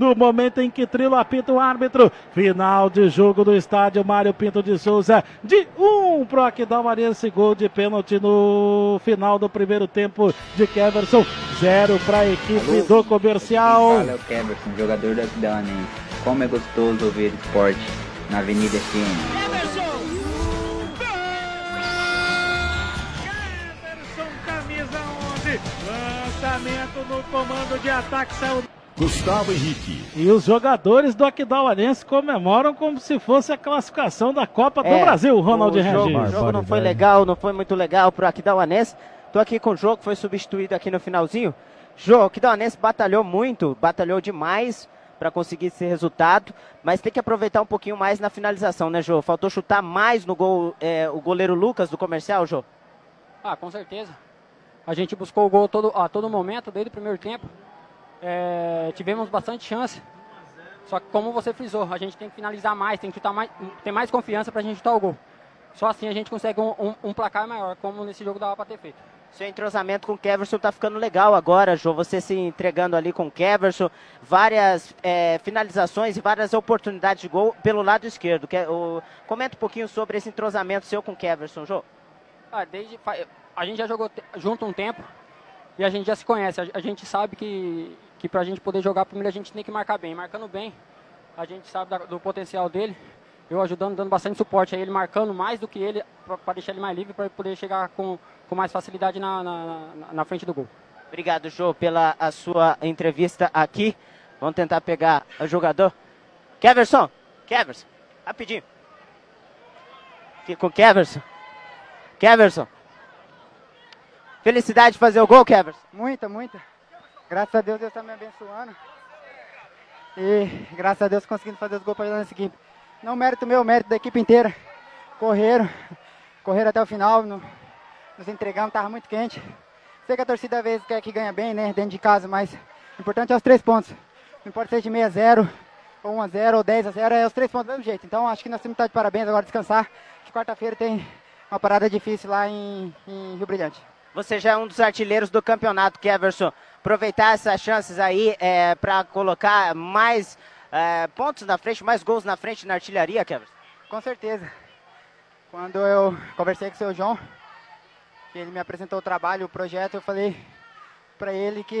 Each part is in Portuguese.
no momento em que Trilo apita o árbitro. Final de jogo do estádio Mário Pinto de Souza, de 1 um pro Aquidauanense, gol de pênalti no final do primeiro tempo de Keverson, 0 para a equipe Alô? do comercial. Fala é o Keverson, jogador do Aquidauanense. Como é gostoso ouvir esporte na Avenida FM. Lançamento no comando de ataque saiu. Gustavo Henrique. E os jogadores do Aquidauanense comemoram como se fosse a classificação da Copa é, do Brasil, Ronald o jogo, O jogo não foi legal, não foi muito legal pro Aquidauanense. Tô aqui com o jogo que foi substituído aqui no finalzinho. Jogo, o Aquidauanense batalhou muito, batalhou demais para conseguir esse resultado, mas tem que aproveitar um pouquinho mais na finalização, né, Jô? Faltou chutar mais no gol é, o goleiro Lucas do comercial, Jô? Ah, com certeza. A gente buscou o gol todo, a todo momento, desde o primeiro tempo. É, tivemos bastante chance. Só que como você frisou, a gente tem que finalizar mais, tem que chutar mais, ter mais confiança para a gente chutar o gol. Só assim a gente consegue um, um, um placar maior, como nesse jogo dava para ter feito. Seu entrosamento com o Keverson tá ficando legal agora, João. Você se entregando ali com o Keverson. Várias é, finalizações e várias oportunidades de gol pelo lado esquerdo. Que, o, comenta um pouquinho sobre esse entrosamento seu com o Keverson, João. Ah, desde, a gente já jogou junto um tempo e a gente já se conhece. A, a gente sabe que, que para a gente poder jogar primeiro a gente tem que marcar bem. Marcando bem, a gente sabe da, do potencial dele. Eu ajudando, dando bastante suporte a ele, marcando mais do que ele, para deixar ele mais livre, para poder chegar com, com mais facilidade na, na, na frente do gol. Obrigado, Jô, pela a sua entrevista aqui. Vamos tentar pegar o jogador. Keverson, Keverson, rapidinho. Com Keverson. Keverson. Felicidade de fazer o gol, Kevers? Muita, muita. Graças a Deus, Deus está me abençoando. E graças a Deus conseguindo fazer os gols para ajudar nessa equipe. Não mérito meu, mérito da equipe inteira. Correram, correram até o final, no, nos entregamos, estava muito quente. Sei que a torcida às vezes quer que ganha bem, né, dentro de casa, mas o importante é os três pontos. Não importa se é de 6 a 0, ou 1 a 0, ou 10 a 0, é os três pontos do mesmo jeito. Então acho que nós temos que estar de parabéns agora, descansar, que quarta-feira tem uma parada difícil lá em, em Rio Brilhante. Você já é um dos artilheiros do campeonato, Keverson. Aproveitar essas chances aí é, para colocar mais é, pontos na frente, mais gols na frente na artilharia, Keverson? Com certeza. Quando eu conversei com o seu João, que ele me apresentou o trabalho, o projeto, eu falei para ele que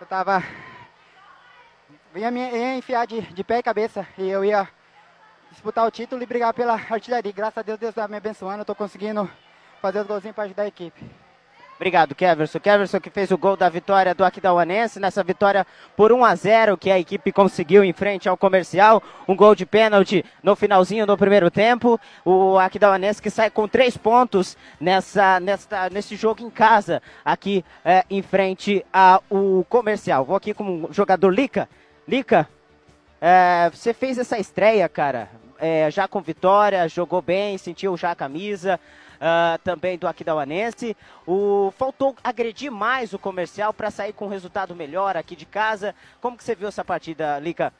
eu estava ia me ia enfiar de, de pé e cabeça e eu ia disputar o título e brigar pela artilharia. Graças a Deus, Deus está me abençoando, eu estou conseguindo fazer os golzinhos para ajudar a equipe. Obrigado, Keverson. Keverson que fez o gol da vitória do Aquidauanense, nessa vitória por 1 a 0 que a equipe conseguiu em frente ao comercial. Um gol de pênalti no finalzinho do primeiro tempo. O Aquidauanense que sai com três pontos nessa, nessa, nesse jogo em casa, aqui é, em frente ao comercial. Vou aqui com o jogador Lica. Lica, é, você fez essa estreia, cara, é, já com vitória, jogou bem, sentiu já a camisa uh, também do Aquidauanense. O, faltou agredir mais o comercial para sair com um resultado melhor aqui de casa. Como que você viu essa partida, Lica?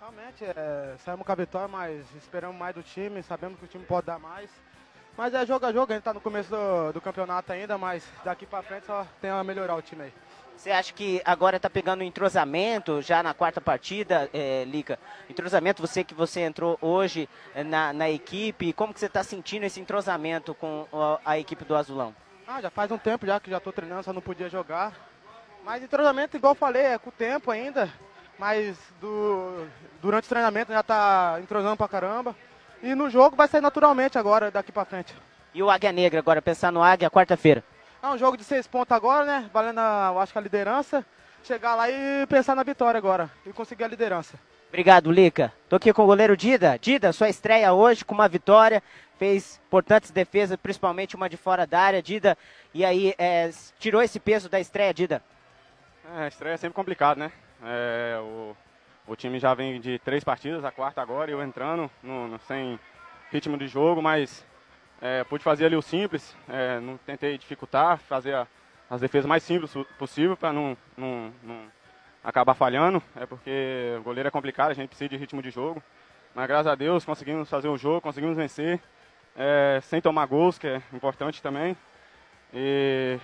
Realmente, é, saímos com a vitória, mas esperamos mais do time, sabemos que o time pode dar mais. Mas é jogo a jogo, a gente está no começo do, do campeonato ainda, mas daqui para frente só tem a melhorar o time aí. Você acha que agora está pegando entrosamento já na quarta partida, é, Lica? Entrosamento, você que você entrou hoje é, na, na equipe, como que você está sentindo esse entrosamento com a, a, equipe do Azulão? Ah, já faz um tempo já que já estou treinando, só não podia jogar. Mas entrosamento, igual eu falei, é com o tempo ainda. Mas do, durante o treinamento já está entrosando pra caramba. E no jogo vai sair naturalmente agora, daqui para frente. E o Águia Negra agora, pensar no Águia quarta-feira? É um jogo de seis pontos agora, né? Valendo, a, eu acho que a liderança. Chegar lá e pensar na vitória agora. E conseguir a liderança. Obrigado, Lica. Tô aqui com o goleiro Dida. Dida, sua estreia hoje com uma vitória. Fez importantes defesas, principalmente uma de fora da área. Dida, e aí, é, tirou esse peso da estreia, Dida? É, a estreia é sempre complicado, né? É, o, o time já vem de três partidas, a quarta agora, eu entrando no, no, sem ritmo de jogo, mas é, pude fazer ali o simples, é, não tentei dificultar, fazer a, as defesas mais simples possível para não, não, não, acabar falhando. É porque o goleiro é complicado, a gente precisa de ritmo de jogo. Mas graças a Deus conseguimos fazer o jogo, conseguimos vencer, é, sem tomar gols, que é importante também. E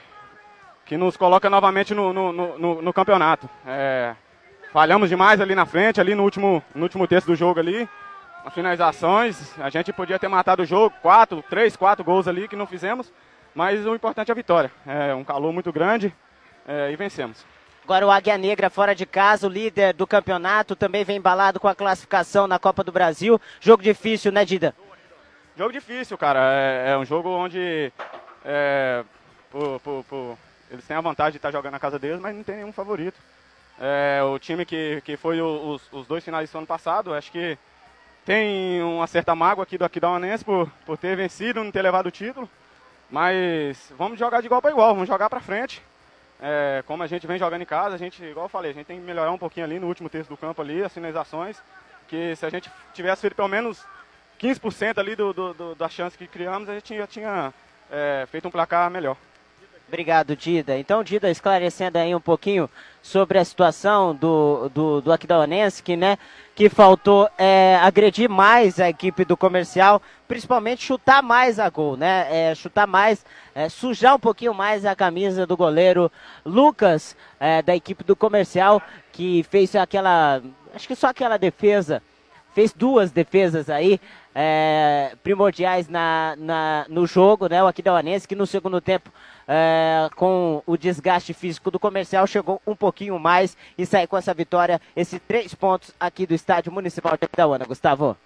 que nos coloca novamente no, no, no, no campeonato. É, falhamos demais ali na frente, ali no último, no último terço do jogo ali. As finalizações, a gente podia ter matado o jogo, quatro, três, quatro gols ali que não fizemos, mas o importante é a vitória. É um calor muito grande é, e vencemos. Agora o Águia Negra fora de casa, o líder do campeonato, também vem embalado com a classificação na Copa do Brasil. Jogo difícil, né, Dida? Jogo difícil, cara. É, é um jogo onde é, por, por, por, eles têm a vantagem de estar jogando na casa deles, mas não tem nenhum favorito. É, o time que, que foi os, os dois finalistas do ano passado, acho que tem uma certa mágoa aqui do Aquidauanense por, por ter vencido, não ter levado o título. Mas vamos jogar de igual para igual, vamos jogar para frente. É, como a gente vem jogando em casa, a gente, igual eu falei, a gente tem que melhorar um pouquinho ali no último terço do campo ali, as finalizações. Que se a gente tivesse feito pelo menos 15% ali do, do, do, da chance que criamos, a gente já tinha é, feito um placar melhor. Obrigado, Dida. Então, Dida, esclarecendo aí um pouquinho sobre a situação do, do, do Aquidauanense, que, né, que faltou é, agredir mais a equipe do comercial, principalmente chutar mais a gol, né? É, chutar mais, é, sujar um pouquinho mais a camisa do goleiro Lucas, é, da equipe do comercial, que fez aquela, acho que só aquela defesa, fez duas defesas aí, é, primordiais na, na, no jogo, né? O Aquidauanense, que no segundo tempo é, com o desgaste físico do comercial, chegou um pouquinho mais e saiu com essa vitória, esses três pontos aqui do Estádio Municipal de Aquidauana. Gustavo.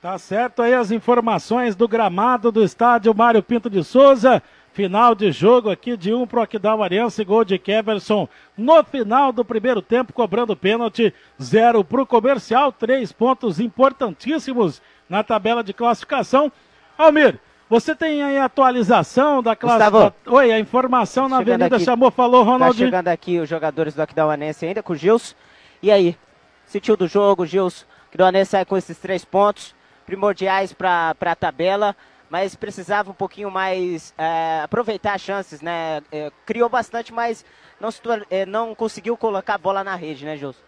Tá certo aí as informações do gramado do estádio Mário Pinto de Souza. Final de jogo aqui de um pro Aquidauanense, gol de Keverson no final do primeiro tempo, cobrando pênalti, zero pro comercial, três pontos importantíssimos na tabela de classificação. Almir, você tem aí a atualização da classificação? Oi, a informação na Avenida aqui, chamou, falou tá Ronaldinho. Tá chegando aqui os jogadores do Aquidauanense ainda com o Gils. E aí, sentiu do jogo, Gils, Aquidauanense sai com esses três pontos primordiais para a tabela, mas precisava um pouquinho mais é, aproveitar as chances, né? É, criou bastante, mas não, é, não conseguiu colocar a bola na rede, né, Gils?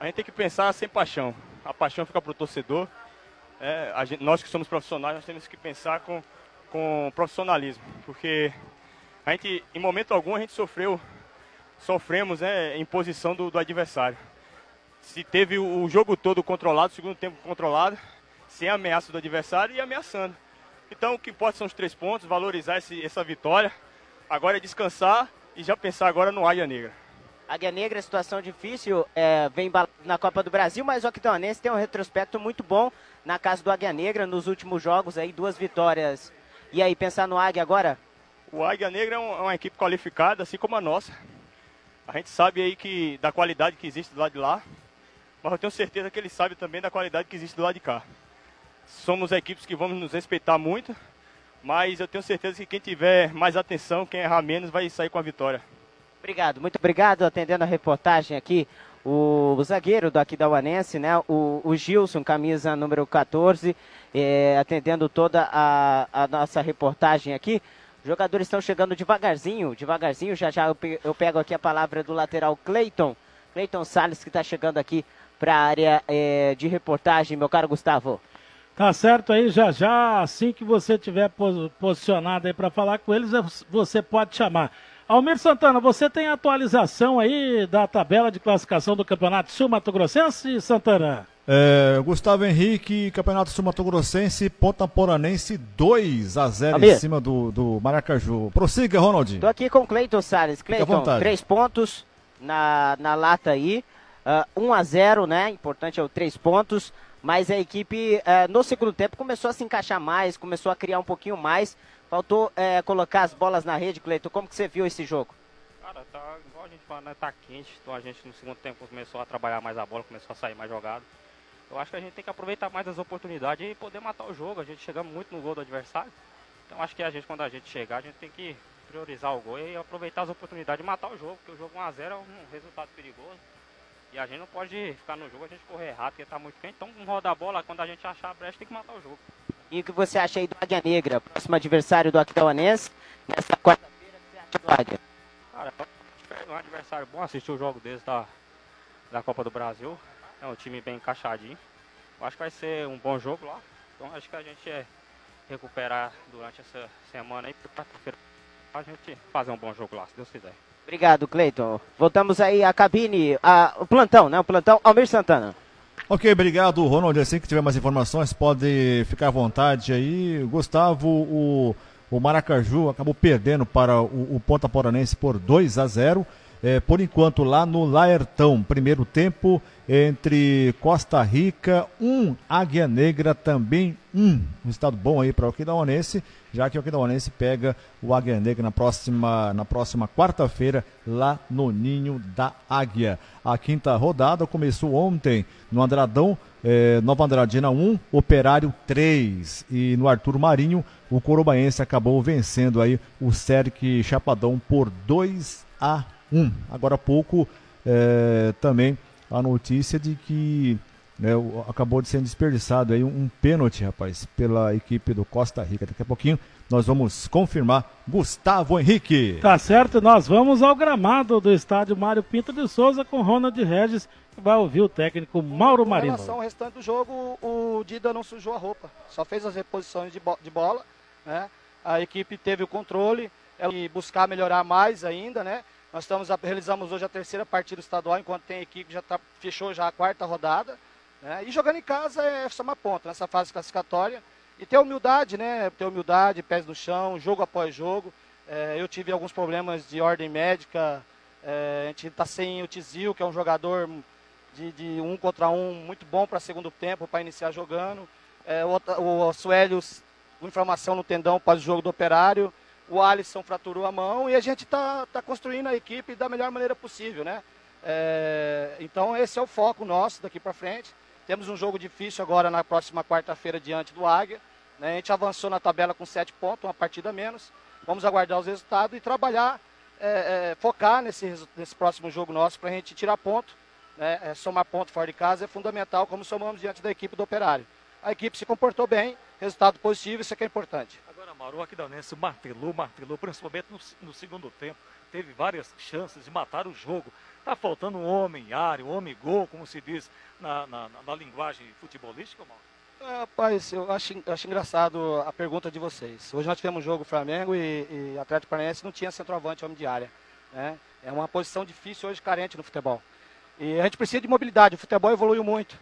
A gente tem que pensar sem paixão. A paixão fica para o torcedor é, gente, nós que somos profissionais, nós temos que pensar com, com profissionalismo, porque a gente, em momento algum, a gente sofreu, sofremos né, em posição do, do adversário. Se teve o jogo todo controlado, o segundo tempo controlado, sem ameaça do adversário e ameaçando. Então, o que importa são os três pontos, valorizar esse, essa vitória. Agora é descansar e já pensar agora no Águia Negra. Águia Negra, situação difícil, é, vem na Copa do Brasil, mas o Octanense tem um retrospecto muito bom na casa do Águia Negra nos últimos jogos, aí duas vitórias. E aí, pensar no Águia agora? O Águia Negra é, um, é uma equipe qualificada, assim como a nossa. A gente sabe aí que da qualidade que existe do lado de lá, mas eu tenho certeza que ele sabe também da qualidade que existe do lado de cá. Somos equipes que vamos nos respeitar muito, mas eu tenho certeza que quem tiver mais atenção, quem errar menos, vai sair com a vitória. Obrigado, muito obrigado. Atendendo a reportagem aqui, o, o zagueiro do Aquidauanense, né? O, o Gilson, camisa número 14, é, atendendo toda a, a nossa reportagem aqui. Os jogadores estão chegando devagarzinho, devagarzinho. Já já eu pego aqui a palavra do lateral Cleiton. Cleiton Salles que está chegando aqui para a área é, de reportagem, meu caro Gustavo. Tá certo aí, já já, assim que você tiver posicionado aí para falar com eles, você pode chamar. Almir Santana, você tem atualização aí da tabela de classificação do Campeonato Sul Mato Grossense, Santana? É, Gustavo Henrique, Campeonato Sul Mato Grossense, Ponta Poranense 2 a 0 Almir. em cima do, do Maracaju. Prossiga, Ronaldinho. Tô aqui com o Cleiton Salles. Cleiton, três pontos na, na lata aí. Uh, 1 a 0 né? Importante é o três pontos. Mas a equipe uh, no segundo tempo começou a se encaixar mais, começou a criar um pouquinho mais. Faltou é, colocar as bolas na rede, Cleiton. Como que você viu esse jogo? Cara, tá igual a gente fala, né? Tá quente. Então a gente no segundo tempo começou a trabalhar mais a bola, começou a sair mais jogado. Eu acho que a gente tem que aproveitar mais as oportunidades e poder matar o jogo. A gente chegamos muito no gol do adversário. Então acho que a gente, quando a gente chegar, a gente tem que priorizar o gol e aproveitar as oportunidades e matar o jogo, porque o jogo 1x0 é um resultado perigoso. E a gente não pode ficar no jogo, a gente correr rápido, porque tá muito quente. Então vamos rodar a bola, quando a gente achar a brecha, tem que matar o jogo. E o que você acha aí do Águia Negra, próximo adversário do Aquidauanense, nessa quarta-feira, você acha do Águia? Cara, é um adversário bom, assistir o jogo deles da, da Copa do Brasil. É um time bem encaixadinho. Eu acho que vai ser um bom jogo lá. Então acho que a gente é recuperar durante essa semana aí, quarta-feira. a gente fazer um bom jogo lá, se Deus quiser. Obrigado, Cleiton. Voltamos aí à cabine, a, o plantão, né? O plantão Almir Santana. Ok, obrigado, Ronald. Assim que tiver mais informações, pode ficar à vontade aí. Gustavo, o, o Maracaju acabou perdendo para o, o Ponta Poranense por 2 a 0. É, por enquanto, lá no Laertão, primeiro tempo entre Costa Rica, um Águia Negra, também um. Um estado bom aí para o Aquidauanense, já que o Aquidauanense pega o Águia Negra na próxima, na próxima quarta-feira, lá no Ninho da Águia. A quinta rodada começou ontem no Andradão, é, Nova Andradina 1, Operário 3. E no Arthur Marinho, o Corobaense acabou vencendo aí o Serque Chapadão por 2 a 1. Agora há pouco é, também a notícia de que né, acabou de ser desperdiçado aí um, pênalti, rapaz, pela equipe do Costa Rica. Daqui a pouquinho nós vamos confirmar Gustavo Henrique. Tá certo, nós vamos ao gramado do estádio Mário Pinto de Souza com Ronald Regis, que vai ouvir o técnico Mauro Marino. Em relação ao restante do jogo, o Dida não sujou a roupa, só fez as reposições de, bo de bola, né? A equipe teve o controle, e buscar melhorar mais ainda, né? Nós estamos, realizamos hoje a terceira partida estadual, enquanto tem equipe que já tá, fechou já a quarta rodada. Né? E jogando em casa é só uma ponta nessa fase classificatória. E ter humildade, né? Ter humildade, pés no chão, jogo após jogo. É, eu tive alguns problemas de ordem médica. É, a gente está sem o Tizil, que é um jogador de, de um contra um muito bom para segundo tempo, para iniciar jogando. É, o, o, o Suélio, inflamação no tendão pós jogo do operário o Alisson fraturou a mão e a gente está tá construindo a equipe da melhor maneira possível, né? É, então esse é o foco nosso daqui para frente. Temos um jogo difícil agora na próxima quarta-feira diante do Águia. Né? A gente avançou na tabela com sete pontos, uma partida menos. Vamos aguardar os resultados e trabalhar, é, é, focar nesse, nesse próximo jogo nosso para a gente tirar ponto. Né? É, somar ponto fora de casa é fundamental, como somamos diante da equipe do Operário. A equipe se comportou bem, resultado positivo, isso é que é importante. Amaru Aquidauanense martelou, martelou, principalmente no, no, segundo tempo. Teve várias chances de matar o jogo. Tá faltando um homem área, um homem gol, como se diz na, na, na linguagem futebolística, Mauro? É, rapaz, eu acho, acho engraçado a pergunta de vocês. Hoje nós tivemos um jogo Flamengo e, e Atlético Paranaense não tinha centroavante homem de área. Né? É uma posição difícil hoje, carente no futebol. E a gente precisa de mobilidade, o futebol evoluiu muito.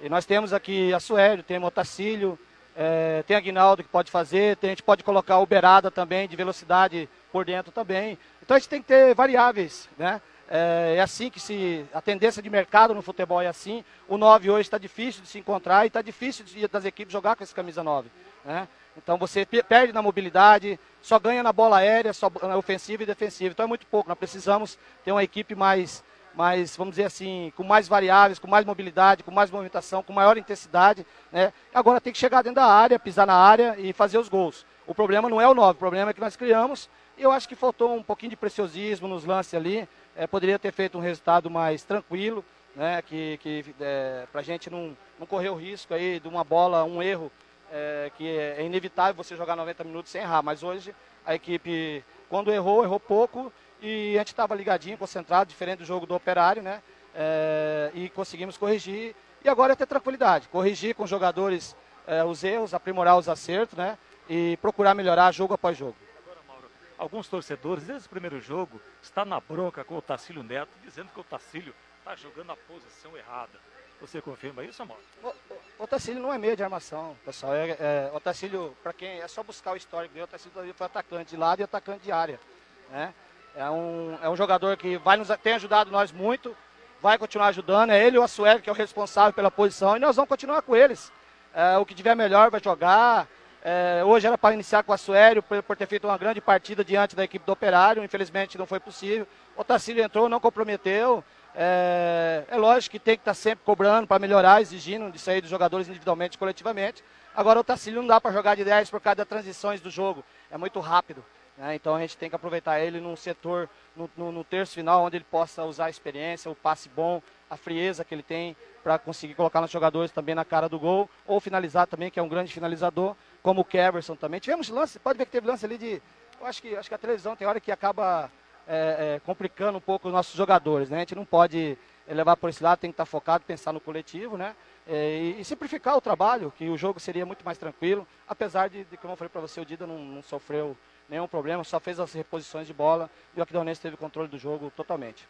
E nós temos aqui a Suélio, temos o Otacílio, é, tem Aguinaldo que pode fazer, tem, a gente pode colocar o Berada também, de velocidade por dentro também. Então a gente tem que ter variáveis, né? É, é, assim que se. A tendência de mercado no futebol é assim. O 9 hoje está difícil de se encontrar e está difícil de, das equipes jogar com esse camisa 9. Né? Então você perde na mobilidade, só ganha na bola aérea, só na ofensiva e defensiva. Então é muito pouco. Nós precisamos ter uma equipe mais mais, vamos dizer assim, com mais variáveis, com mais mobilidade, com mais movimentação, com maior intensidade. Né? Agora tem que chegar dentro da área, pisar na área e fazer os gols. O problema não é o 9, o problema é que nós criamos e eu acho que faltou um pouquinho de preciosismo nos lances ali. É, poderia ter feito um resultado mais tranquilo, né? que, que é, para a gente não, não correr o risco aí de uma bola, um erro, é, que é inevitável você jogar 90 minutos sem errar. Mas hoje a equipe, quando errou, errou pouco e a gente estava ligadinho, concentrado, diferente do jogo do Operário, né? É, e conseguimos corrigir. E agora é ter tranquilidade, corrigir com os jogadores é, os erros, aprimorar os acertos, né? E procurar melhorar jogo após jogo. Agora, Mauro, alguns torcedores, desde o primeiro jogo, está na bronca com o Tacílio Neto, dizendo que o Tacílio está jogando a posição errada. Você confirma isso, Mauro? O, o, Tacílio não é meio de armação, pessoal. É, é, o Tacílio, para quem é só buscar o histórico dele, o Tacílio foi atacante de lado e atacante de área. Né? É um, é um jogador que vai nos, tem ajudado nós muito, vai continuar ajudando. É ele e o Assuelo que é o responsável pela posição e nós vamos continuar com eles. É, o que tiver melhor vai jogar. É, hoje era para iniciar com o Assuélio, por, por, ter feito uma grande partida diante da equipe do Operário, infelizmente não foi possível. O Tacílio entrou, não comprometeu. É, é, lógico que tem que estar tá sempre cobrando para melhorar, exigindo de sair dos jogadores individualmente e coletivamente. Agora o Tacílio não dá para jogar de 10 por causa das transições do jogo. É muito rápido. Né? Então a gente tem que aproveitar ele num setor, no, no, no, terço final, onde ele possa usar a experiência, o passe bom, a frieza que ele tem para conseguir colocar nos jogadores também na cara do gol, ou finalizar também, que é um grande finalizador, como o Keverson também. Tivemos lance, pode ver que teve lance ali de. Eu acho que, acho que a televisão tem hora que acaba é, é, complicando um pouco os nossos jogadores. Né? A gente não pode levar por esse lado, tem que estar focado, pensar no coletivo, né? É, e, e, simplificar o trabalho, que o jogo seria muito mais tranquilo, apesar de, de como eu falei para você, o Dida não, não sofreu nenhum problema, só fez as reposições de bola e o Aquidauanense teve controle do jogo totalmente.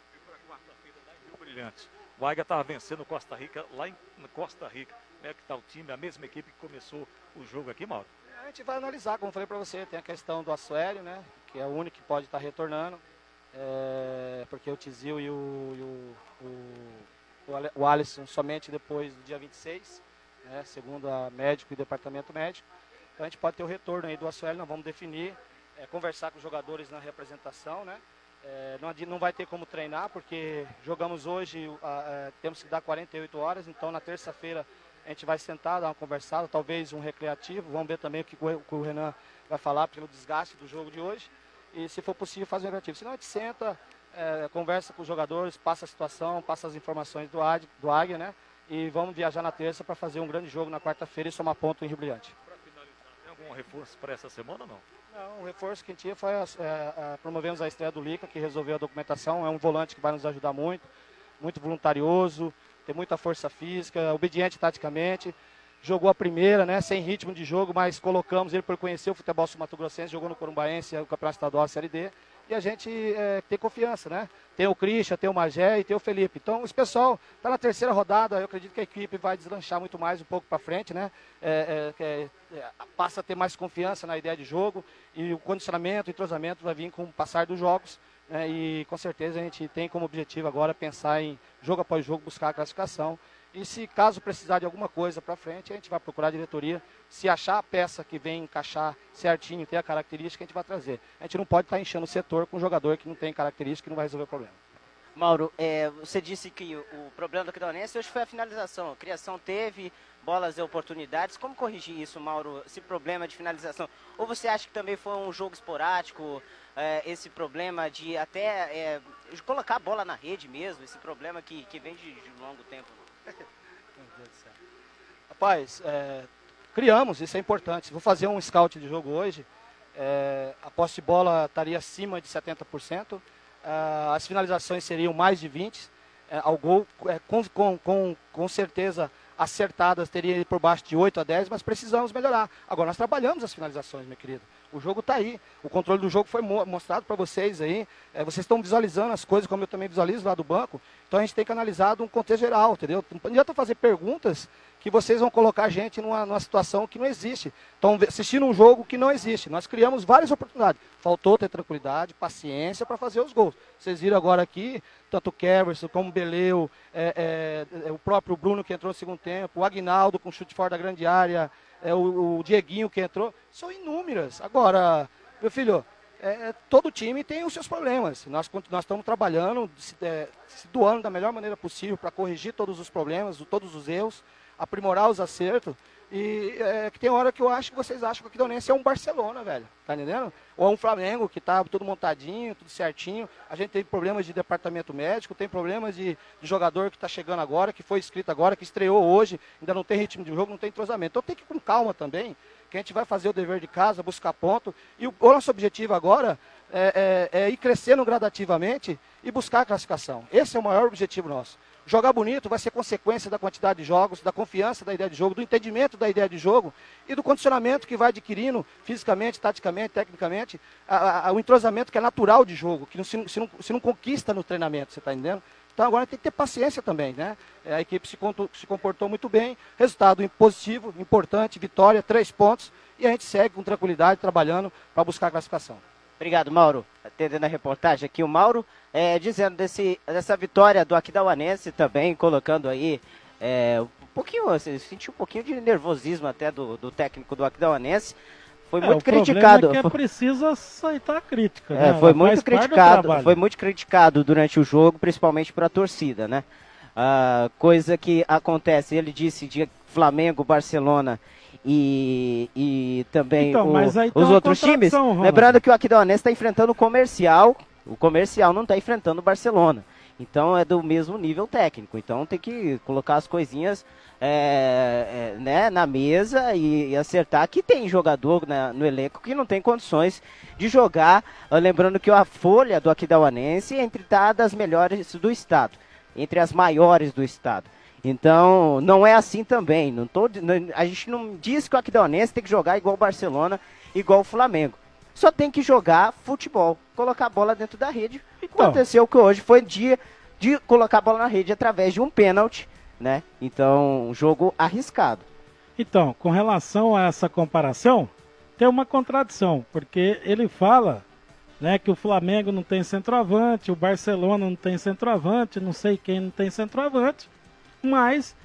Brilhante. O Águia estava vencendo Costa Rica lá em Costa Rica. Como é que está o time, a mesma equipe que começou o jogo aqui, Mauro? A gente vai analisar, como eu falei para você, tem a questão do Assuélio, né? Que é o único que pode estar tá retornando. É, porque o Tizil e, o, e o, o, o, Alisson somente depois do dia 26, né? segundo a médico e departamento médico. Então a gente pode ter o retorno aí do Assuélio, nós vamos definir, é, conversar com os jogadores na representação, né? É, não, não, vai ter como treinar, porque jogamos hoje, é, temos que dar 48 horas, então na terça-feira a gente vai sentar, dar uma conversada, talvez um recreativo, vamos ver também o que o, o Renan vai falar pelo desgaste do jogo de hoje. E se for possível, fazer um recreativo. Senão a gente senta, é, conversa com os jogadores, passa a situação, passa as informações do, Águia, do Águia né? E vamos viajar na terça para fazer um grande jogo na quarta-feira e somar ponto em Rio Brilhante. Para finalizar, tem algum reforço para essa semana ou não? O reforço que a gente tinha foi, é, é, promovemos a estreia do Lica, que resolveu a documentação, é um volante que vai nos ajudar muito, muito voluntarioso, tem muita força física, obediente taticamente, jogou a primeira, né, sem ritmo de jogo, mas colocamos ele por conhecer o futebol sul-mato-grossense, jogou no Corumbaense, o Campeonato Estadual, a Série D, e a gente é, tem confiança, né? Tem o Christian, tem o Magé e tem o Felipe. Então, esse pessoal está na terceira rodada, eu acredito que a equipe vai deslanchar muito mais um pouco para frente, né? É, é, é, passa a ter mais confiança na ideia de jogo e o condicionamento, o entrosamento vai vir com o passar dos jogos. Né? E com certeza a gente tem como objetivo agora pensar em jogo após jogo buscar a classificação. E se caso precisar de alguma coisa para frente, a gente vai procurar a diretoria. Se achar a peça que vem encaixar certinho, ter a característica, a gente vai trazer. A gente não pode estar tá enchendo o setor com um jogador que não tem característica e não vai resolver o problema. Mauro, é, você disse que o, problema do Aquidauanense hoje foi a finalização. A criação teve, bolas e oportunidades. Como corrigir isso, Mauro, esse problema de finalização? Ou você acha que também foi um jogo esporádico, é, esse problema de até é, de colocar a bola na rede mesmo, esse problema que, que vem de, de longo tempo? Meu Deus do céu. Rapaz, é, criamos, isso é importante. Vou fazer um scout de jogo hoje. É, a posse de bola estaria acima de 70%. É, as finalizações seriam mais de 20%. É, ao gol, é, com, com, com, com certeza acertadas teria por baixo de 8 a 10, mas precisamos melhorar. Agora, nós trabalhamos as finalizações, meu querido. O jogo está aí. O controle do jogo foi mostrado para vocês aí. É, vocês estão visualizando as coisas como eu também visualizo lá do banco. Então a gente tem que analisar um contexto geral, entendeu? Não adianta fazer perguntas que vocês vão colocar a gente numa, numa situação que não existe. Estão assistindo um jogo que não existe. Nós criamos várias oportunidades. Faltou ter tranquilidade, paciência para fazer os gols. Vocês viram agora aqui, tanto o Keverson como o Beleu, é, é, é, o próprio Bruno que entrou no segundo tempo, o Agnaldo com chute fora da grande área, é, o, o, Dieguinho que entrou, são inúmeras. Agora, meu filho, é, é, todo time tem os seus problemas. Nós, nós estamos trabalhando, se, é, se doando da melhor maneira possível para corrigir todos os problemas, todos os erros, aprimorar os acertos. E é, que tem hora que eu acho que vocês acham que o Aquidonense é um Barcelona, velho. Tá entendendo? Ou é um Flamengo que tá tudo montadinho, tudo certinho. A gente tem problemas de departamento médico, tem problemas de, de jogador que está chegando agora, que foi inscrito agora, que estreou hoje, ainda não tem ritmo de jogo, não tem entrosamento. Então tem que ir com calma também, que a gente vai fazer o dever de casa, buscar ponto. E o, o nosso objetivo agora é, é, é ir crescendo gradativamente e buscar a classificação. Esse é o maior objetivo nosso. Jogar bonito vai ser consequência da quantidade de jogos, da confiança da ideia de jogo, do entendimento da ideia de jogo e do condicionamento que vai adquirindo fisicamente, taticamente, tecnicamente, a, a, o entrosamento que é natural de jogo, que não, se, se, não, se não conquista no treinamento, você está entendendo? Então agora tem que ter paciência também, né? É, a equipe se, se comportou muito bem, resultado positivo, importante, vitória, três pontos, e a gente segue com tranquilidade, trabalhando para buscar a classificação. Obrigado, Mauro. Atendendo a reportagem aqui, o Mauro é, dizendo desse, dessa vitória do Aquidauanense também, colocando aí é, um pouquinho, assim, senti um pouquinho de nervosismo até do, do técnico do Aquidauanense. Foi é, muito criticado. É que é preciso aceitar a crítica. É, né? foi muito criticado. Foi muito criticado durante o jogo, principalmente para a torcida, né? Ah, coisa que acontece, ele disse de Flamengo, Barcelona e, e também então, o, os outros times. Lembrando que o Aquidauanense está enfrentando o comercial, o comercial não está enfrentando o Barcelona. Então é do mesmo nível técnico. Então tem que colocar as coisinhas é, é, né, na mesa e, e, acertar que tem jogador na, no elenco que não tem condições de jogar. Lembrando que a folha do Aquidauanense é entre tá das melhores do estado, entre as maiores do estado. Então, não é assim também. Não tô, não, a gente não diz que o Aquidauanense tem que jogar igual o Barcelona, igual o Flamengo. só tem que jogar futebol, colocar a bola dentro da rede. Então. Aconteceu que hoje foi dia de colocar a bola na rede através de um pênalti, né? Então, um jogo arriscado. Então, com relação a essa comparação, tem uma contradição, porque ele fala né, que o Flamengo não tem centroavante, o Barcelona não tem centroavante, não sei quem não tem centroavante, mas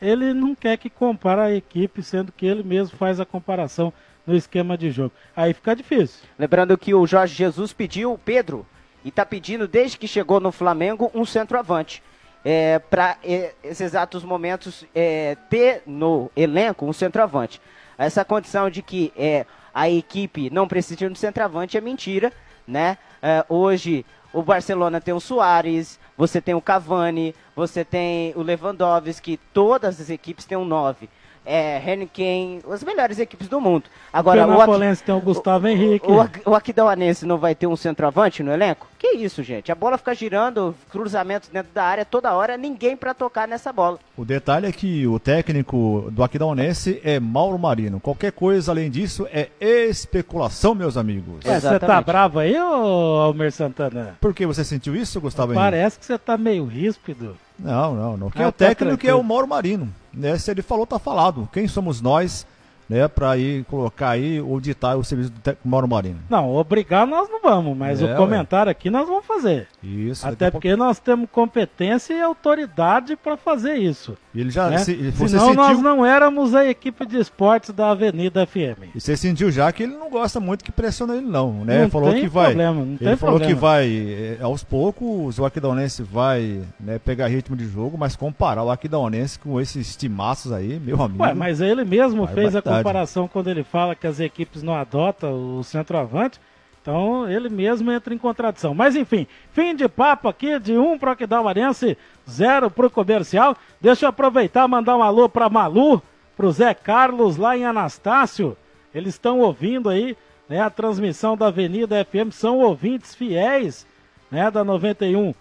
ele não quer que compare a equipe, sendo que ele mesmo faz a comparação no esquema de jogo. Aí fica difícil. Lembrando que o Jorge Jesus pediu Pedro e está pedindo desde que chegou no Flamengo um centroavante. É, para esses exatos momentos é, ter no elenco um centroavante. Essa condição de que é, a equipe não precisa de um centroavante é mentira, né? É, hoje o Barcelona tem o Soares, você tem o Cavani, você tem o Lewandowski, todas as equipes têm um 9 é, Heineken, as melhores equipes do mundo. Agora, o Penapolense tem o Gustavo Henrique. O, o, o Aquidauanense não vai ter um centroavante no elenco? Que isso, gente? A bola fica girando, cruzamentos dentro da área toda hora, ninguém para tocar nessa bola. O detalhe é que o técnico do Aquidauanense é Mauro Marino. Qualquer coisa além disso é especulação, meus amigos. É, você tá bravo aí, ô Almer Santana? Por que você sentiu isso, Gustavo Parece Henrique? que você tá meio ríspido. Não, não, não. Quem ah, é o tá técnico que é o Mauro Marino. Né? Se ele falou, tá falado. Quem somos nós né, para ir colocar aí ou ditar o serviço do Mauro Marino. Não, obrigar nós não vamos, mas é, o comentário ué. aqui nós vamos fazer. Isso. Até porque pouco... nós temos competência e autoridade para fazer isso. Ele já, né? se, você Senão sentiu... nós não éramos a equipe de esportes da Avenida FM. E você sentiu já que ele não gosta muito que pressiona ele não, né? Não ele falou tem que vai. Problema, não ele tem falou problema. que vai é, aos poucos o Aquidauanense vai né, pegar ritmo de jogo, mas comparar o Aquidauanense com esses timaços aí, meu amigo. Ué, mas ele mesmo fez a comparação quando ele fala que as equipes não adotam o centroavante. Então ele mesmo entra em contradição. Mas enfim, fim de papo aqui de um pro Aquidauanense, zero pro comercial. Deixa eu aproveitar mandar um alô pra Malu, pro Zé Carlos lá em Anastácio. Eles estão ouvindo aí né, a transmissão da Avenida FM, são ouvintes fiéis né, da 91.7.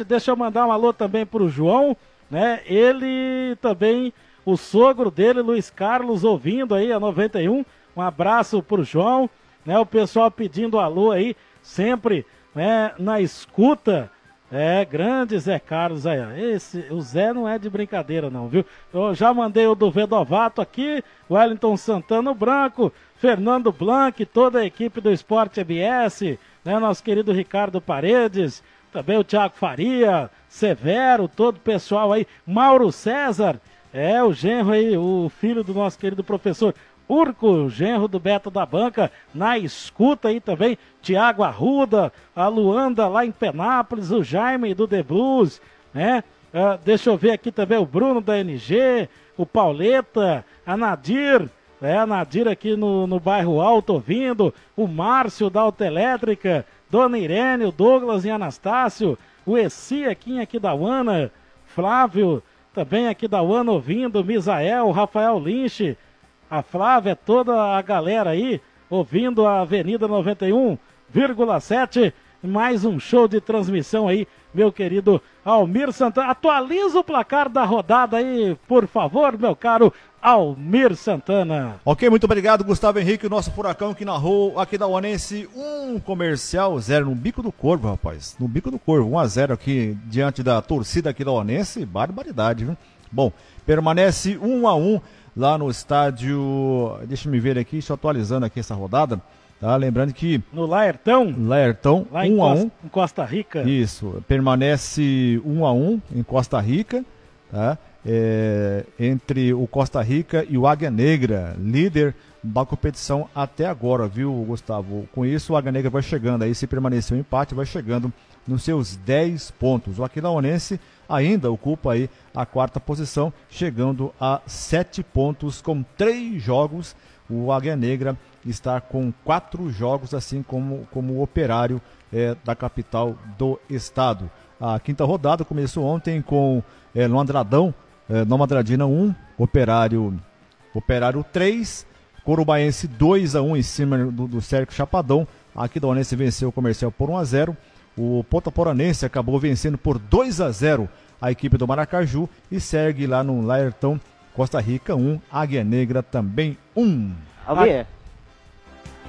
Uh, Deixa eu mandar um alô também pro João, né? Ele também o sogro dele, Luiz Carlos, ouvindo aí a 91. Um abraço pro João, né? O pessoal pedindo alô aí, sempre né, na escuta. É, grande Zé Carlos aí. Esse, o Zé não é de brincadeira, não, viu? Eu já mandei o do Vedovato aqui, Wellington Santana Branco, Fernando Blanc, toda a equipe do Esporte ABS, né? Nosso querido Ricardo Paredes, também o Thiago Faria, Severo, todo o pessoal aí, Mauro César, é, o genro aí, o filho do nosso querido professor Urco, genro do Beto da Banca, na escuta aí também, Tiago Arruda, a Luanda lá em Penápolis, o Jaime do The Blues, né? Uh, deixa eu ver aqui também o Bruno da NG, o Pauleta, a Nadir, é, a Nadir aqui no, no bairro Alto ouvindo, o Márcio da Autoelétrica, Dona Irene, o Douglas e Anastácio, o Essi aqui, aqui da Uana, Flávio, também aqui da UAN ouvindo, Misael, Rafael Lynch, a Flávia, toda a galera aí ouvindo a Avenida 91,7. Mais um show de transmissão aí, meu querido Almir Santana. Atualiza o placar da rodada aí, por favor, meu caro Almir Santana. Ok, muito obrigado, Gustavo Henrique, o nosso furacão que narrou aqui da Onense um comercial zero no bico do corvo, rapaz. No bico do corvo, 1 a 0 aqui diante da torcida aqui da Onense, barbaridade, viu? Bom, permanece 1 a 1 lá no estádio. Deixa eu me ver aqui, estou atualizando aqui essa rodada. Tá? Lembrando que. No Laertão? Laertão, 1 um a 1 um. Em Costa Rica. Isso, permanece 1 a 1 em Costa Rica. Tá? É, entre o Costa Rica e o Águia Negra, líder da competição até agora, viu, Gustavo? Com isso, o Águia Negra vai chegando aí, se permanecer o um empate, vai chegando nos seus 10 pontos. O Aquilauanense ainda ocupa aí a quarta posição, chegando a 7 pontos com 3 jogos. O Águia Negra está com 4 jogos, assim como, como o operário é, da capital do estado. A quinta rodada começou ontem com é, Londradão é, Nova Andradina 1, Operário, Operário 3, Corubaense 2 a 1 em cima do, do Sérgio Chapadão. Aqui da Onense venceu o comercial por 1 a 0. O Potaporanense acabou vencendo por 2 a 0 a equipe do Maracaju e segue lá no Laertão Costa Rica 1, Águia Negra também 1. Almir,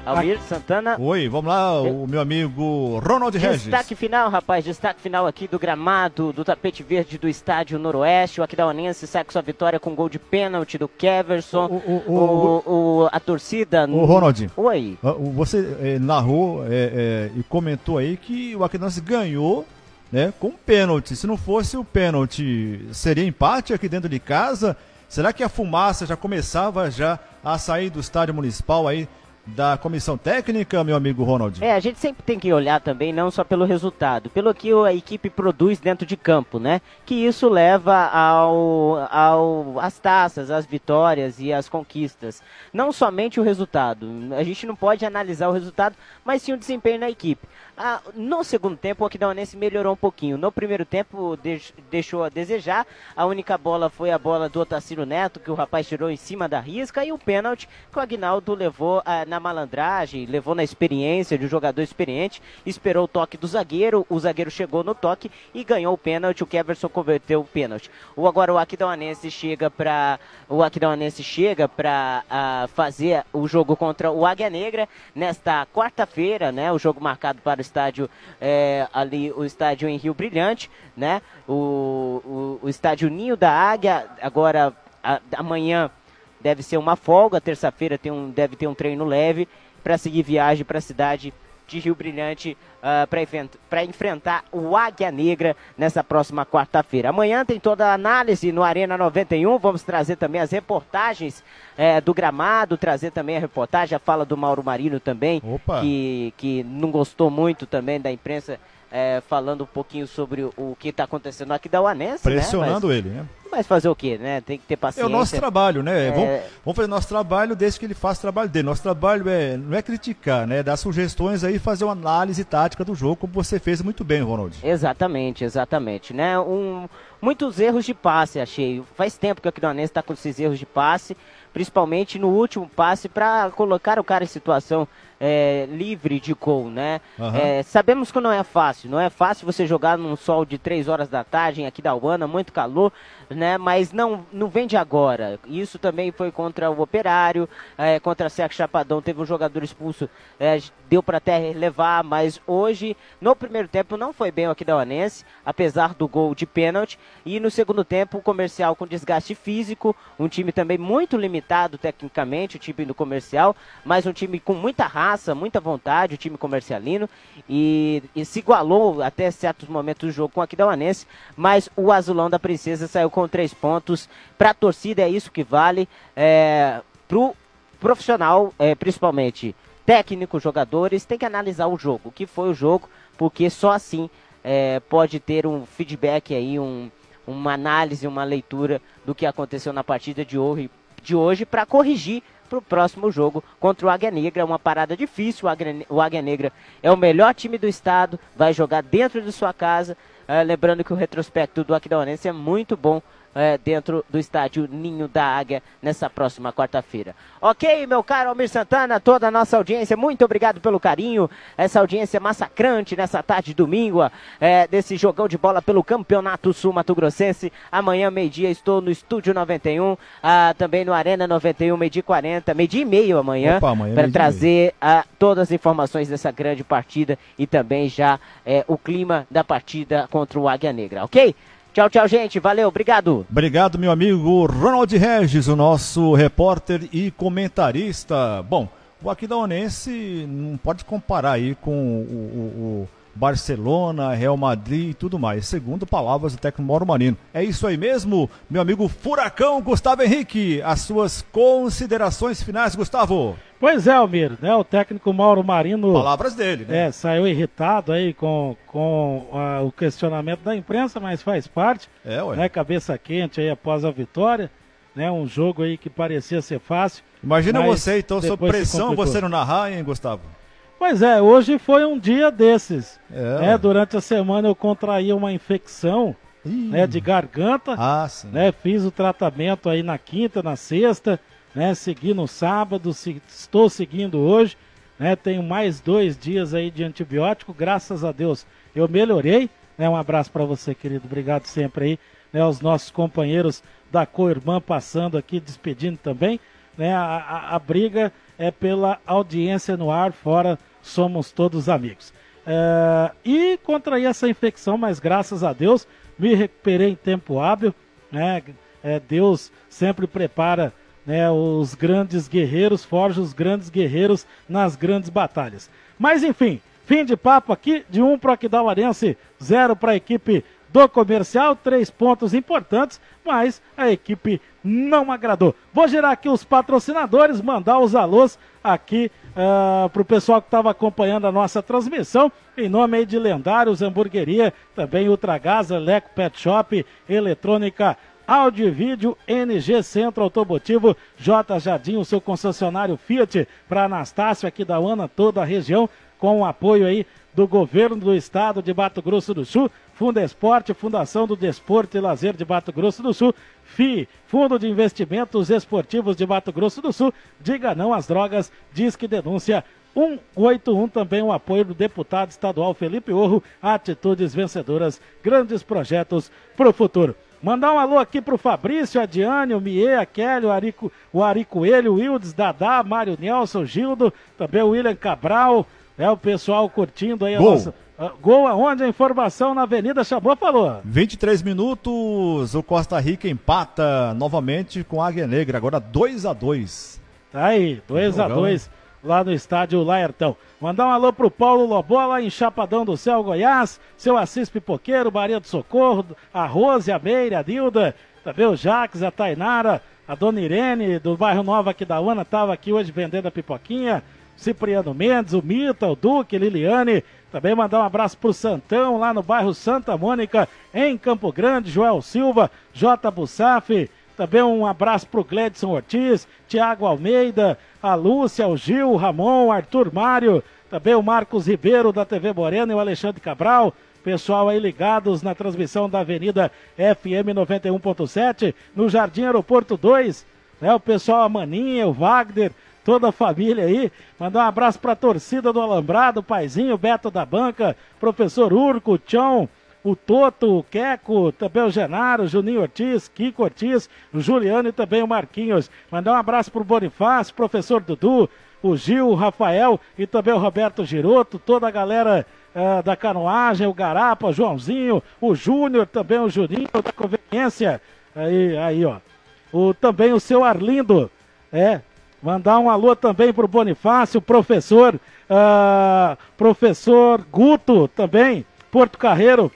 Almir Santana. Oi, vamos lá, o meu amigo Ronald Regis. Destaque final, rapaz, destaque final aqui do gramado do tapete verde do estádio Noroeste. O Aquidauanense sai com sua vitória com gol de pênalti do Keverson. O, o, o, a torcida. O Ronald. Oi. Você é, narrou é, é, e comentou aí que o Aquidauanense ganhou né, com pênalti. Se não fosse o pênalti, seria empate aqui dentro de casa? Será que a fumaça já começava já a sair do estádio municipal aí da comissão técnica, meu amigo Ronald? É, a gente sempre tem que olhar também não só pelo resultado, pelo que a equipe produz dentro de campo, né? Que isso leva ao, ao as taças, as vitórias e as conquistas. Não somente o resultado. A gente não pode analisar o resultado, mas sim o desempenho da equipe. Ah, no segundo tempo, o Aquidauanense melhorou um pouquinho. No primeiro tempo, deixou a desejar. A única bola foi a bola do Otacílio Neto, que o rapaz tirou em cima da risca, e o pênalti que o Agnaldo levou ah, na malandragem, levou na experiência de um jogador experiente, esperou o toque do zagueiro, o zagueiro chegou no toque e ganhou o pênalti. O Keverson converteu o pênalti. O, agora o Aquidauanense chega para o Aquidauanense chega para ah, fazer o jogo contra o Águia Negra nesta quarta-feira, né? O jogo marcado para estádio é, ali, o estádio em Rio Brilhante, né? O, o, o estádio Ninho da Águia, agora a, amanhã deve ser uma folga, terça-feira tem um, deve ter um treino leve para seguir viagem para a cidade de Rio Brilhante uh, para enfrentar o Águia Negra nessa próxima quarta-feira. Amanhã tem toda a análise no Arena 91. Vamos trazer também as reportagens eh, do gramado, trazer também a reportagem, a fala do Mauro Marino também, que, que não gostou muito também da imprensa é, falando um pouquinho sobre o, o que está acontecendo aqui da Uanense. Né? Pressionando né? ele, né? Mas fazer o quê, né? Tem que ter paciência. É o nosso trabalho, né? É... Vamos, vamos, fazer nosso trabalho desde que ele faça o trabalho dele. Nosso trabalho é, não é criticar, né? É dar sugestões aí, fazer uma análise tática do jogo, como você fez muito bem, Ronald. Exatamente, exatamente, né? Um, muitos erros de passe, achei. Faz tempo que o Aquidonense está com esses erros de passe, principalmente no último passe, para colocar o cara em situação é, livre de gol, né? Uhum. É, sabemos que não é fácil, não é fácil você jogar num sol de 3 horas da tarde aqui da Uana, muito calor, né? Mas não, não vem de agora. Isso também foi contra o Operário, é, contra a Seca Chapadão, teve um jogador expulso, é, deu para até levar, mas hoje, no primeiro tempo, não foi bem o Aquidauanense, apesar do gol de pênalti, e no segundo tempo, o comercial com desgaste físico, um time também muito limitado tecnicamente, o time do comercial, mas um time com muita raça, raça, muita vontade, o time comercialino, e, e se igualou até certos momentos do jogo com o Aquidauanense, mas o Azulão da Princesa saiu com três pontos. Para a torcida é isso que vale, é, para o profissional, é, principalmente técnico, jogadores, tem que analisar o jogo, o que foi o jogo, porque só assim é, pode ter um feedback aí, um, uma análise, uma leitura do que aconteceu na partida de hoje, de hoje para corrigir para o próximo jogo contra o Águia Negra. Uma parada difícil. O Águia, o Águia Negra é o melhor time do estado, vai jogar dentro de sua casa. Uh, lembrando que o retrospecto do Aquidauanense é muito bom é, dentro do estádio Ninho da Águia nessa próxima quarta-feira. Ok, meu caro Almir Santana, toda a nossa audiência, muito obrigado pelo carinho. Essa audiência massacrante nessa tarde de domingo, é, desse jogão de bola pelo Campeonato Sul Mato Grossense. Amanhã, meio-dia, estou no Estúdio 91, ah, também no Arena 91, meio-dia 40, meio-dia e meio amanhã, amanhã para trazer ah, todas as informações dessa grande partida e também já é, o clima da partida contra o Águia Negra, ok? Tchau, tchau, gente. Valeu, obrigado. Obrigado, meu amigo Ronald Regis, o nosso repórter e comentarista. Bom, o Aquidauanense não pode comparar aí com o, o, o Barcelona, Real Madrid e tudo mais, segundo palavras do técnico Mauro Marino. É isso aí mesmo, meu amigo Furacão Gustavo Henrique. As suas considerações finais, Gustavo. Pois é, Almir, né? O técnico Mauro Marino. Palavras dele, né? É, saiu irritado aí com, com uh, o questionamento da imprensa, mas faz parte. É, ué. Né? Cabeça quente aí após a vitória. Né? Um jogo aí que parecia ser fácil. Imagina você, então, sob pressão, você não narrar, hein, Gustavo? Pois é, hoje foi um dia desses. É. Né? Durante a semana eu contraí uma infecção né, de garganta. Ah, sim. Né? Fiz o tratamento aí na quinta, na sexta, né? Segui no sábado, se, estou seguindo hoje. Né? Tenho mais dois dias aí de antibiótico, graças a Deus eu melhorei. Né? Um abraço para você, querido. Obrigado sempre aí. Né? Os nossos companheiros da Co-Irmã passando aqui, despedindo também. né? A, a, a briga é pela audiência no ar, fora somos todos amigos. É, e contraí essa infecção, mas graças a Deus me recuperei em tempo hábil, né? É, Deus sempre prepara né, os grandes guerreiros, forja os grandes guerreiros nas grandes batalhas. Mas enfim, fim de papo aqui, de um para o Aquidauarense, zero para a equipe do comercial, três pontos importantes, mas a equipe não agradou. Vou girar aqui os patrocinadores, mandar os alôs aqui uh, ah, para o pessoal que estava acompanhando a nossa transmissão, em nome aí de Lendários Hamburgueria, também Ultragás, Leco Pet Shop, Eletrônica Áudio e Vídeo, NG Centro Automotivo, J Jardim, o seu concessionário Fiat para Anastácio aqui da UANA, toda a região, com o apoio aí do governo do estado de Mato Grosso do Sul, Fundo Esporte, Fundação do Desporto e Lazer de Mato Grosso do Sul, FI, Fundo de Investimentos Esportivos de Mato Grosso do Sul, diga não às drogas, diz que denúncia 181 também o apoio do deputado estadual Felipe Orro, atitudes vencedoras, grandes projetos para o futuro. Mandar um alô aqui pro Fabrício, a Diane, o Mie, a Kelly, o Ari, o Ari Coelho, o Wildes, Dadá, Mário Nelson, Gildo, também o William Cabral, é o pessoal curtindo aí a Gol. nossa. Uh, gol aonde a informação na Avenida Chabot falou. 23 minutos, o Costa Rica empata novamente com a Águia Negra, agora 2 a 2 Tá aí, 2 a 2 lá no estádio Laertão. Mandar um alô pro Paulo Lobola em Chapadão do Céu, Goiás, seu Assis Pipoqueiro, Maria do Socorro, a Rose, a Meire, a Dilda, também o Jaques, a Tainara, a Dona Irene do bairro Nova aqui da UANA, estava aqui hoje vendendo a pipoquinha. Cipriano Mendes, o Mita, o Duque, Liliane. Também mandar um abraço pro Santão, lá no bairro Santa Mônica, em Campo Grande, Joel Silva, J. Bussaf. Também um abraço pro Gledson Ortiz, Tiago Almeida, a Lúcia, o Gil, o Ramon, o Arthur Mário, também o Marcos Ribeiro da TV Morena e o Alexandre Cabral. Pessoal aí ligados na transmissão da Avenida FM 91.7, no Jardim Aeroporto 2. Né, o pessoal, a Maninha, o Wagner, toda a família aí. Mandar um abraço para a torcida do Alambrado, o Paizinho, Beto da Banca, professor Urco, o Tchon, o Toto, o Queco, também o Genaro, Juninho Ortiz, Kiko Ortiz, o Juliano e também o Marquinhos. Mandar um abraço para o Bonifácio, professor Dudu, o Gil, o Rafael e também o Roberto Giroto, toda a galera uh, da canoagem, o Garapa, o Joãozinho, o Júnior, também o Juninho da Conveniência. Aí, aí, ó. O, também o seu Arlindo, é, Mandar um alô também para o Bonifácio, professor, uh, professor Guto também, Porto Carreiro,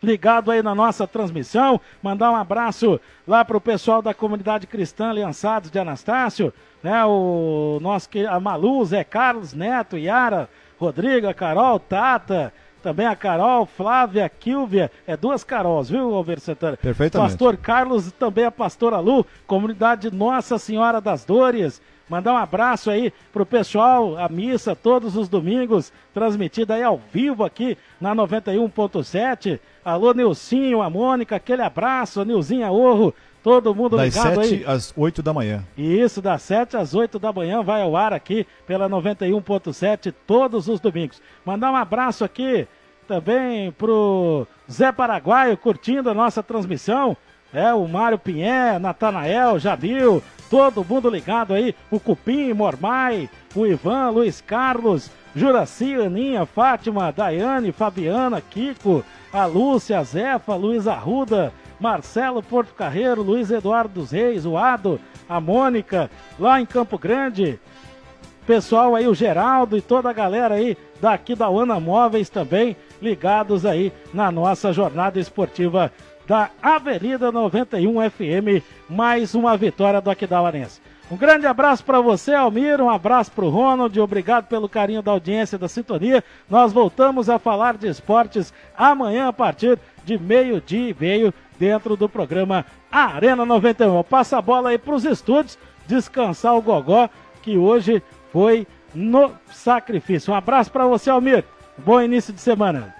ligado aí na nossa transmissão. Mandar um abraço lá para o pessoal da comunidade cristã Aliançados de Anastácio, né? O nosso que a Malu, Zé Carlos, Neto, Yara, Rodrigo, Carol, Tata, também a Carol, Flávia, Kilvia, é duas Carols, viu, Alberto Santana? Perfeitamente. Pastor Carlos e também a pastora Lu, comunidade Nossa Senhora das Dores. Mandar um abraço aí pro pessoal, a missa todos os domingos, transmitida aí ao vivo aqui na 91.7. Alô, Nilcinho, a Mônica, aquele abraço, a Nilzinha Orro, todo mundo das ligado aí. Das 7 às 8 da manhã. Isso, das 7 às 8 da manhã, vai ao ar aqui pela 91.7 todos os domingos. Mandar um abraço aqui também pro Zé Paraguaio curtindo a nossa transmissão. É, o Mário Pinhé, Natanael, Jabil, todo mundo ligado aí. O Cupim, Mormai, o Ivan, Luiz Carlos, Juraci, Aninha, Fátima, Daiane, Fabiana, Kiko, a Lúcia, a Zefa, Luiz Arruda, Marcelo Porto Carreiro, Luiz Eduardo dos Reis, o Ado, a Mônica, lá em Campo Grande. Pessoal aí, o Geraldo e toda a galera aí daqui da Ana Móveis também ligados aí na nossa jornada esportiva da Avenida 91 FM, mais uma vitória do Aquidauanense. Um grande abraço para você, Almir, um abraço para o Ronald, obrigado pelo carinho da audiência da sintonia. Nós voltamos a falar de esportes amanhã a partir de meio-dia e meio dentro do programa Arena 91. Passa a bola aí para os estúdios, descansar o Gogó, que hoje foi no sacrifício. Um abraço para você, Almir. Bom início de semana.